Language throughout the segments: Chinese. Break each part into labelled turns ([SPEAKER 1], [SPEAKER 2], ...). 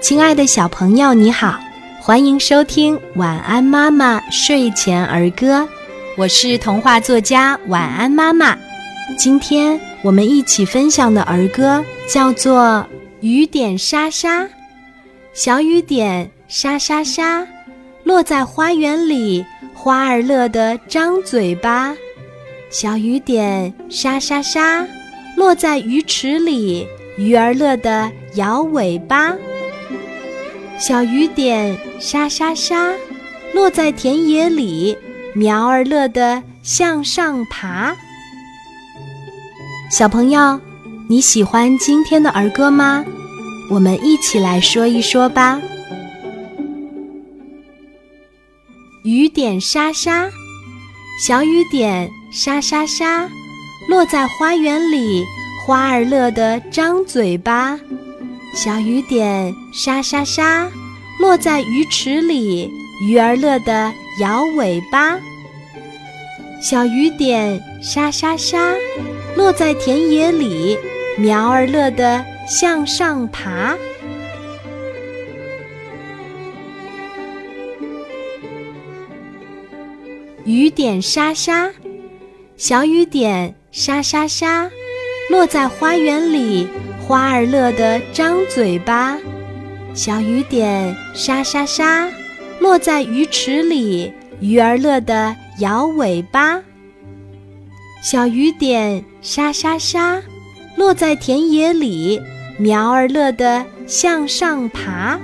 [SPEAKER 1] 亲爱的小朋友，你好，欢迎收听《晚安妈妈睡前儿歌》，我是童话作家晚安妈妈。今天我们一起分享的儿歌叫做《雨点沙沙》，小雨点沙沙沙，落在花园里，花儿乐得张嘴巴；小雨点沙沙沙，落在鱼池里，鱼儿乐得摇尾巴。小雨点沙沙沙，落在田野里，苗儿乐得向上爬。小朋友，你喜欢今天的儿歌吗？我们一起来说一说吧。雨点沙沙，小雨点沙沙沙，落在花园里，花儿乐得张嘴巴。小雨点沙沙沙，落在鱼池里，鱼儿乐得摇尾巴。小雨点沙沙沙，落在田野里，苗儿乐得向上爬。雨点沙沙，小雨点沙沙沙，落在花园里。花儿乐得张嘴巴，小雨点沙沙沙，落在鱼池里，鱼儿乐得摇尾巴。小雨点沙沙沙，落在田野里，苗儿乐得向上爬。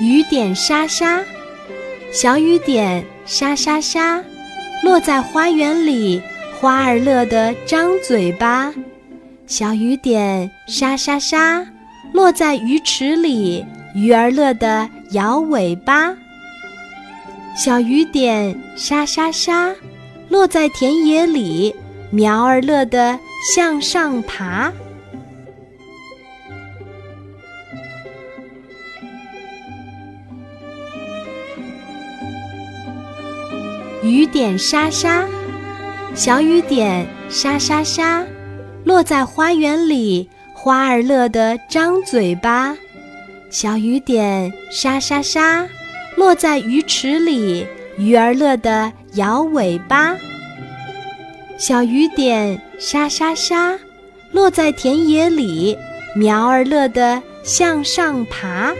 [SPEAKER 1] 雨点沙沙，小雨点沙沙沙。落在花园里，花儿乐得张嘴巴；小雨点沙沙沙，落在鱼池里，鱼儿乐得摇尾巴。小雨点沙沙沙，落在田野里，苗儿乐得向上爬。雨点沙沙，小雨点沙沙沙，落在花园里，花儿乐得张嘴巴；小雨点沙沙沙，落在鱼池里，鱼儿乐得摇尾巴。小雨点沙沙沙，落在田野里，苗儿乐得向上爬。